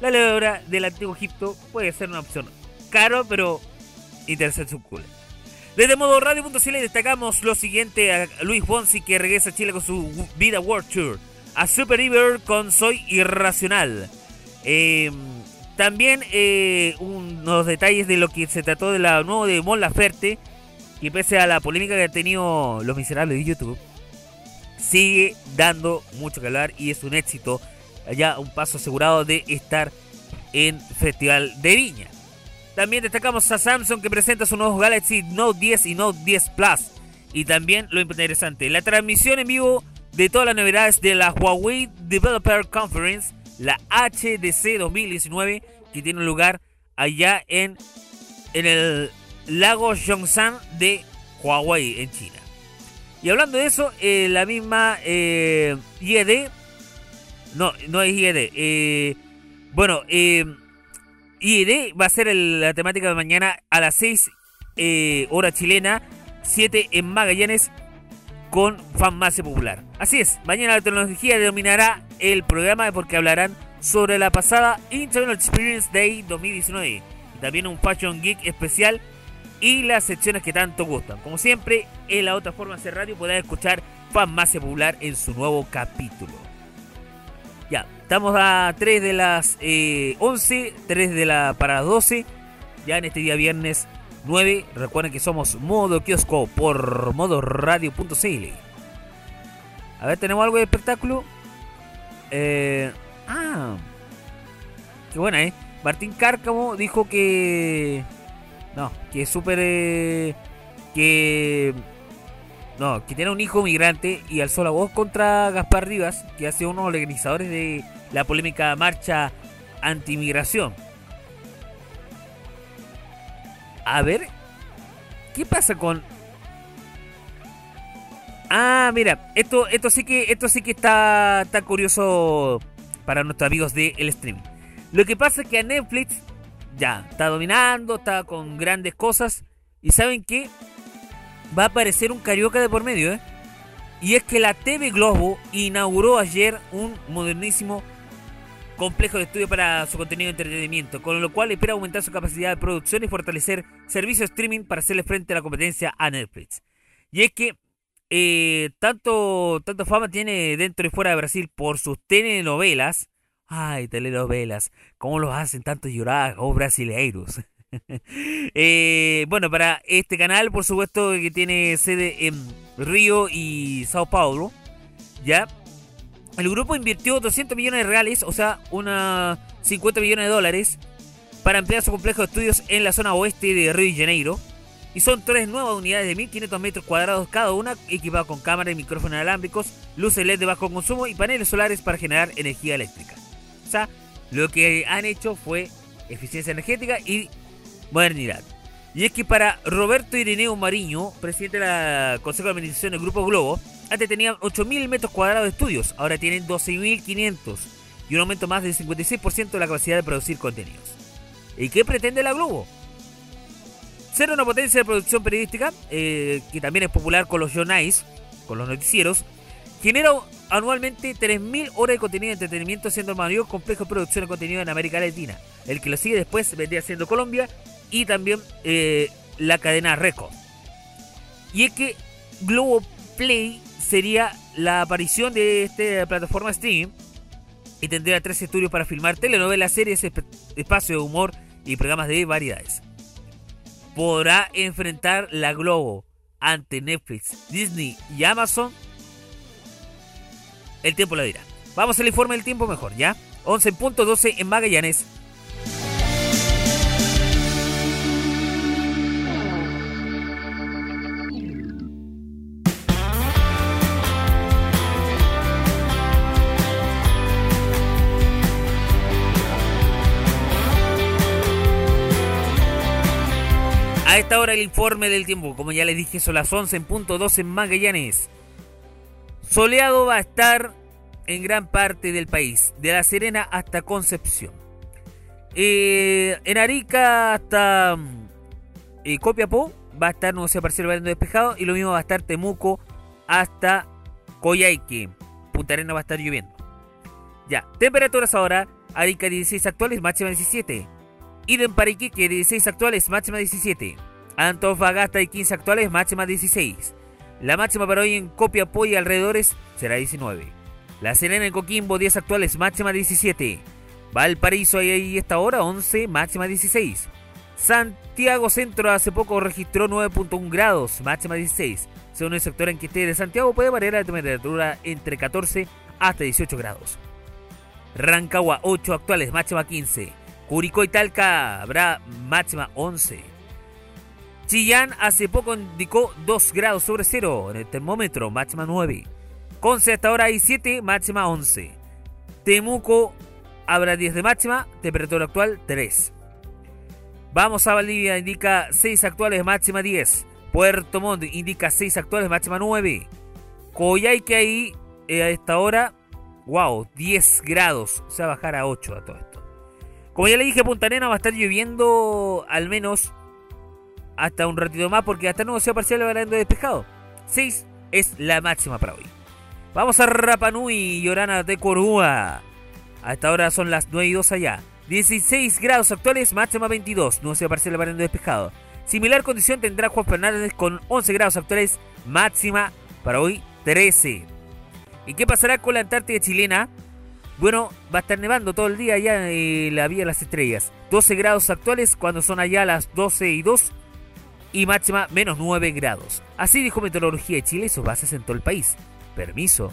la levadura del antiguo Egipto puede ser una opción. Caro, pero interesante su cool. Desde modo radio.cl destacamos lo siguiente a Luis Bonsi que regresa a Chile con su Vida World Tour. A Super River con Soy Irracional. Eh, también eh, unos detalles de lo que se trató de la nuevo de Mon Laferte. Que pese a la polémica que ha tenido Los Miserables de YouTube, sigue dando mucho que hablar y es un éxito. Ya un paso asegurado de estar en Festival de Viña. También destacamos a Samsung que presenta su nuevo Galaxy Note 10 y Note 10 Plus. Y también lo interesante, la transmisión en vivo de todas las novedades de la Huawei Developer Conference, la HDC 2019, que tiene lugar allá en, en el lago Zhongshan de Huawei, en China. Y hablando de eso, eh, la misma eh, IED, no, no es IED, eh, bueno, eh, IED va a ser el- la temática de mañana a las 6 eh, hora chilena, 7 en Magallanes con Farmacia Popular. Así es, mañana la tecnología dominará el programa porque hablarán sobre la pasada Internet Experience Day 2019 y también un Fashion Geek especial y las secciones que tanto gustan. Como siempre, en la otra forma de radio podrás escuchar Farmacia Popular en su nuevo capítulo. Ya, estamos a 3 de las eh, 11, 3 de la para las 12, ya en este día viernes 9. Recuerden que somos Modo Kiosco por modoradio.cl. A ver, ¿tenemos algo de espectáculo? Eh, ah, qué buena, ¿eh? Martín Cárcamo dijo que... No, que es súper... eh, que... No, que tiene un hijo migrante y alzó la voz contra Gaspar Rivas, que ha sido uno de los organizadores de la polémica marcha anti-migración. A ver, ¿qué pasa con Ah, mira, esto esto sí que esto sí que está está curioso para nuestros amigos de el streaming. Lo que pasa es que a Netflix ya está dominando, está con grandes cosas y saben qué? Va a aparecer un carioca de por medio, ¿eh? Y es que la TV Globo inauguró ayer un modernísimo complejo de estudio para su contenido de entretenimiento, con lo cual espera aumentar su capacidad de producción y fortalecer servicios streaming para hacerle frente a la competencia a Netflix. Y es que eh, tanto, tanto fama tiene dentro y fuera de Brasil por sus telenovelas. Ay, telenovelas, ¿cómo los hacen tanto llorar, oh brasileiros? [LAUGHS] Eh, bueno, para este canal, por supuesto, que tiene sede en Río y Sao Paulo, ¿ya? El grupo invirtió 200 millones de reales, o sea, una 50 millones de dólares, para ampliar su complejo de estudios en la zona oeste de Río de Janeiro. Y son tres nuevas unidades de 1500 metros cuadrados cada una, equipadas con cámara y micrófonos inalámbricos, luces LED de bajo consumo y paneles solares para generar energía eléctrica. O sea, lo que han hecho fue eficiencia energética y modernidad. Y es que para Roberto Ireneo Mariño, presidente de la Consejo de Administración del Grupo Globo, antes tenían 8.000 metros cuadrados de estudios, ahora tienen 12.500 y un aumento más del 56% de la capacidad de producir contenidos. ¿Y qué pretende la Globo? Ser una potencia de producción periodística, eh, que también es popular con los Jonais, con los noticieros, genera anualmente 3.000 horas de contenido de entretenimiento, siendo el mayor complejo de producción de contenido en América Latina. El que lo sigue después vendría siendo Colombia y también eh, la cadena Record. Y es que Globo Play sería la aparición de esta plataforma streaming y tendría tres estudios para filmar telenovelas, series, esp- espacio de humor y programas de variedades. ¿Podrá enfrentar la Globo ante Netflix, Disney y Amazon? El tiempo lo dirá. Vamos al informe del tiempo mejor, ¿ya? 11.12 en Magallanes. A esta hora el informe del tiempo, como ya les dije, son las 11.12 en Magallanes. Soleado va a estar en gran parte del país, de La Serena hasta Concepción. Eh, en Arica hasta mm, eh, Copiapó va a estar nuevo parcial variando despejado y lo mismo va a estar Temuco hasta Coyhaique. Punta Arenas va a estar lloviendo. Ya, temperaturas ahora Arica 16 actuales, máxima 17. Idem para Iquique 16 actuales, máxima 17. Antofagasta y 15 actuales, máxima 16. La máxima para hoy en Copiapó y alrededores será 19. La Serena en Coquimbo 10 actuales, máxima 17. Valparaíso ahí esta hora 11, máxima 16. Santiago Centro hace poco registró 9.1 grados, máxima 16. Según el sector en que esté de Santiago puede variar la temperatura entre 14 hasta 18 grados. Rancagua 8 actuales, máxima 15. Curicó y Talca habrá máxima 11. Chillán hace poco indicó 2 grados sobre cero en el termómetro, máxima 9. Conce hasta ahora hay 7, máxima 11. Temuco habrá 10 de máxima, temperatura actual 3. Vamos a Valdivia, indica 6 actuales, máxima 10. Puerto Montt indica 6 actuales, máxima 9. Coyhaique ahí eh, a esta hora, wow, 10 grados. Se va a bajar a 8 a todo esto. Como ya le dije, Punta Arena va a estar lloviendo al menos hasta un ratito más porque hasta nuevo sea parcial hablando despejado. 6 es la máxima para hoy. Vamos a Rapanui y Llorana de Corúa. A esta hora son las 9 y 2 allá. 16 grados actuales, máxima 22. No se parcial variando despejado. Similar condición tendrá Juan Fernández con 11 grados actuales, máxima para hoy 13. ¿Y qué pasará con la Antártida chilena? Bueno, va a estar nevando todo el día allá en la Vía de las Estrellas. 12 grados actuales cuando son allá las 12 y 2 y máxima menos 9 grados. Así dijo Meteorología de Chile y sus bases en todo el país. Permiso.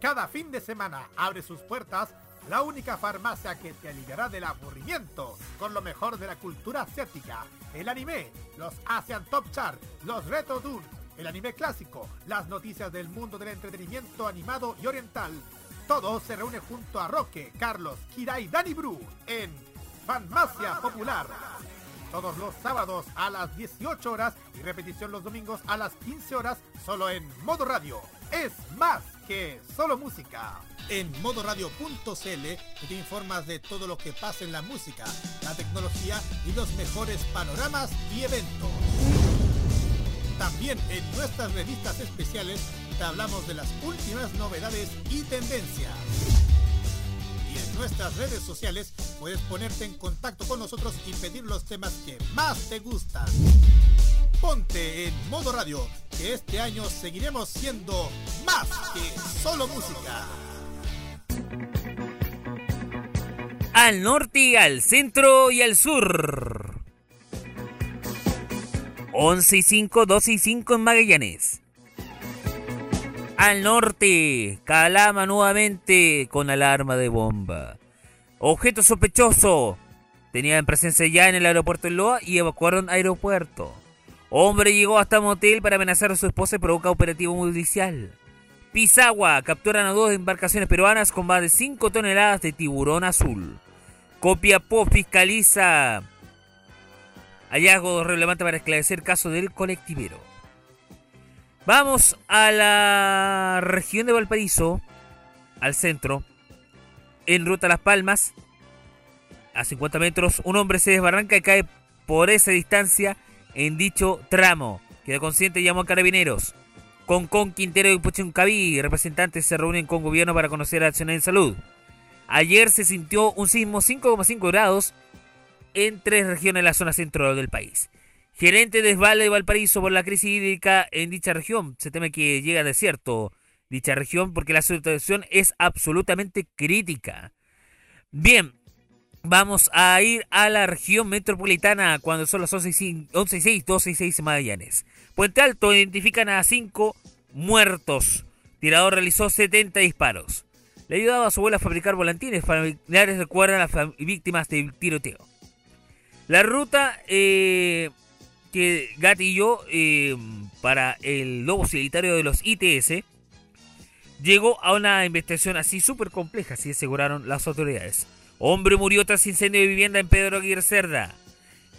Cada fin de semana abre sus puertas la única farmacia que te aliviará del aburrimiento con lo mejor de la cultura asiática, el anime, los Asian Top Chart, los Retro Tour, el anime clásico, las noticias del mundo del entretenimiento animado y oriental. Todo se reúne junto a Roque, Carlos, Kira y Dani Bru en Farmacia Popular. Todos los sábados a las 18 horas y repetición los domingos a las 15 horas solo en modo radio. Es más que solo música. En modoradio.cl te informas de todo lo que pasa en la música, la tecnología y los mejores panoramas y eventos. También en nuestras revistas especiales te hablamos de las últimas novedades y tendencias. Y en nuestras redes sociales puedes ponerte en contacto con nosotros y pedir los temas que más te gustan. Ponte en modo radio, que este año seguiremos siendo más que solo música. Al norte, al centro y al sur. 11 y 5, 12 y 5 en Magallanes. Al norte, Calama nuevamente con alarma de bomba. Objeto sospechoso. Tenían presencia ya en el aeropuerto de Loa y evacuaron aeropuerto. Hombre llegó hasta motel para amenazar a su esposa y provoca operativo judicial. Pisagua capturan a dos embarcaciones peruanas con más de 5 toneladas de tiburón azul. Copiapó fiscaliza hallazgo relevante para esclarecer caso del colectivero. Vamos a la región de Valparaíso, al centro, en ruta a Las Palmas. A 50 metros, un hombre se desbarranca y cae por esa distancia en dicho tramo. Quedó consciente y llamó a carabineros. Concón, Quintero y Puchuncaví, representantes se reúnen con gobierno para conocer acciones en salud. Ayer se sintió un sismo 5,5 grados en tres regiones de la zona centro del país. Gerente de Esvale de Valparaíso por la crisis hídrica en dicha región. Se teme que llegue a desierto dicha región porque la situación es absolutamente crítica. Bien, vamos a ir a la región metropolitana cuando son las 11 y 6, 11 y 6 12 y 6 Magallanes. Puente Alto identifican a 5 muertos. Tirador realizó 70 disparos. le ayudaba a su abuela a fabricar volantines. Familiares recuerdan a las víctimas del tiroteo. La ruta eh, que gatilló eh, para el lobo solitario de los ITS llegó a una investigación así súper compleja, así aseguraron las autoridades. Hombre murió tras incendio de vivienda en Pedro Aguirre Cerda.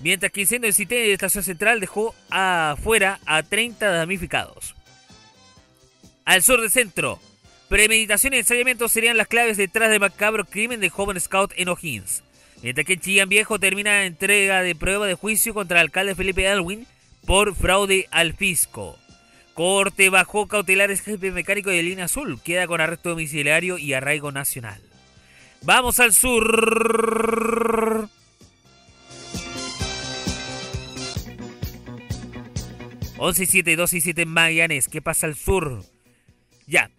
Mientras que incendio en Cité de Estación Central dejó afuera a 30 damnificados. Al sur del centro, premeditación y ensayamiento serían las claves detrás del macabro crimen de joven scout en O'Higgins. Mientras que Chillán Viejo termina entrega de prueba de juicio contra el alcalde Felipe Alwin por fraude al fisco. Corte bajó cautelares jefe mecánico de línea azul. Queda con arresto domiciliario y arraigo nacional. Vamos al sur. Once y siete, 12 y 7 en Magallanes. ¿Qué pasa al sur? Ya.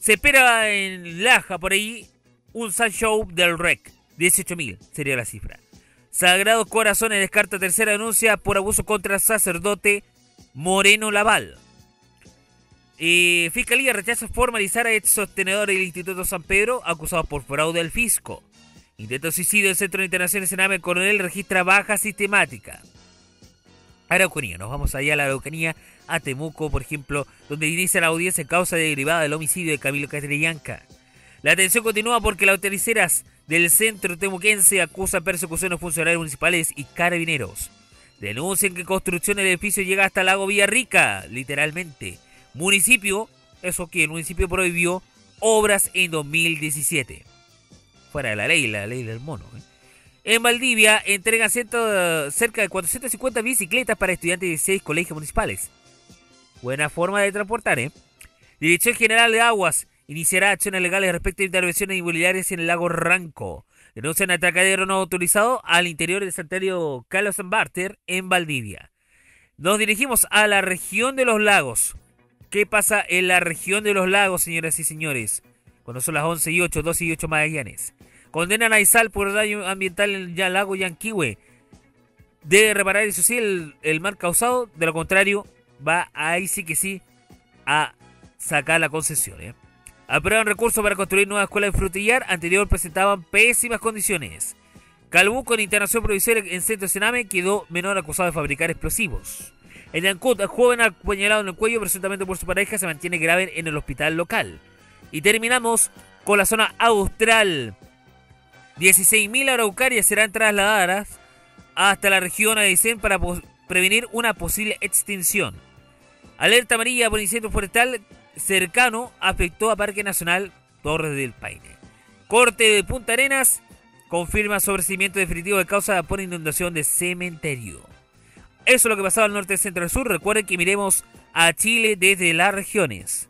Se espera en Laja por ahí un Show del REC. 18.000 sería la cifra. Sagrado Corazones descarta tercera denuncia por abuso contra sacerdote Moreno Laval. Fiscalía rechaza formalizar a ex sostenedor del Instituto San Pedro acusados por fraude al fisco. Intento suicidio del Centro de Internaciones en el Coronel registra baja sistemática. Araucanía, nos vamos allá a la Araucanía, a Temuco, por ejemplo, donde inicia la audiencia en causa derivada del homicidio de Camilo Catrillanca. La atención continúa porque las autoriceras del centro temuquense acusan persecución a funcionarios municipales y carabineros. Denuncian que construcción del edificio llega hasta Lago Villarrica, literalmente. Municipio, eso que el municipio prohibió obras en 2017. Fuera de la ley, la ley del mono. ¿eh? En Valdivia entregan cerca de 450 bicicletas para estudiantes de 16 colegios municipales. Buena forma de transportar, ¿eh? Dirección General de Aguas iniciará acciones legales respecto a intervenciones inmobiliarias en el lago Ranco. Denuncian atracadero no autorizado al interior del santuario Carlos Barter en Valdivia. Nos dirigimos a la región de los lagos. ¿Qué pasa en la región de los lagos, señoras y señores? Cuando son las 11 y 8, 12 y 8 Magallanes. Condenan a Izal por daño ambiental en el lago Yanquihue. Debe reparar, eso sí, el, el mal causado. De lo contrario, va ahí sí que sí a sacar la concesión. ¿eh? Aprueban recursos para construir nueva escuela de frutillar. Anterior presentaban pésimas condiciones. Calbuco en internación provisoria en centro de Sename quedó menor acusado de fabricar explosivos. En Ancud, el joven apuñalado en el cuello presuntamente por su pareja se mantiene grave en el hospital local. Y terminamos con la zona austral. 16.000 araucarias serán trasladadas hasta la región Aysén para prevenir una posible extinción. Alerta amarilla por incendio forestal cercano afectó a Parque Nacional Torres del Paine. Corte de Punta Arenas confirma sobrecimiento definitivo de causa por inundación de cementerio. Eso es lo que pasaba al norte, centro y sur. Recuerden que miremos a Chile desde las regiones.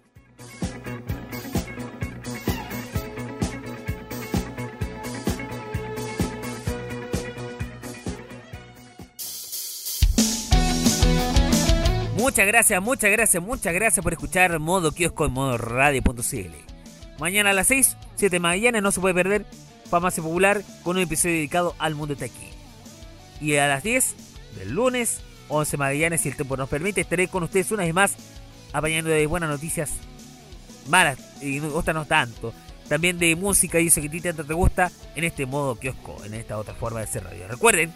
Muchas gracias, muchas gracias, muchas gracias por escuchar Modo Kiosco en modo radio.cl. Mañana a las 6, 7 de Magallanes, no se puede perder Famacia Popular con un episodio dedicado al mundo tequi. Y a las 10 del lunes, 11 Magallanes, si el tiempo nos permite, estaré con ustedes una vez más apañando de buenas noticias malas y otras no tanto. También de música y eso que tanto te gusta en este modo kiosco, en esta otra forma de hacer radio. Recuerden,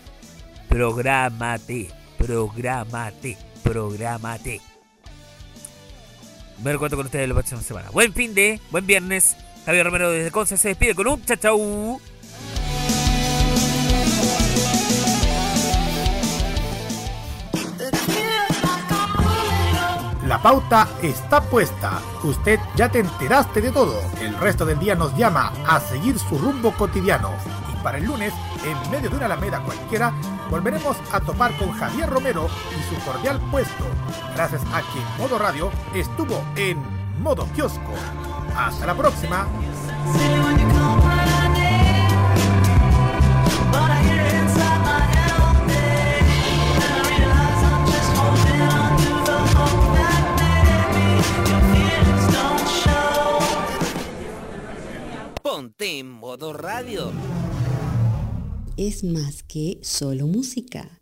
prográmate, prográmate, prográmate. Me recuerdo con ustedes la próxima semana. Buen fin de, buen viernes. Javier Romero desde Conce se despide con un chau La pauta está puesta. Usted ya te enteraste de todo. El resto del día nos llama a seguir su rumbo cotidiano. Y para el lunes, en medio de una alameda cualquiera, volveremos a topar con Javier Romero y su cordial puesto. Gracias a que Modo Radio estuvo en Modo Kiosco. Hasta la próxima. Ponte en modo radio. Es más que solo música.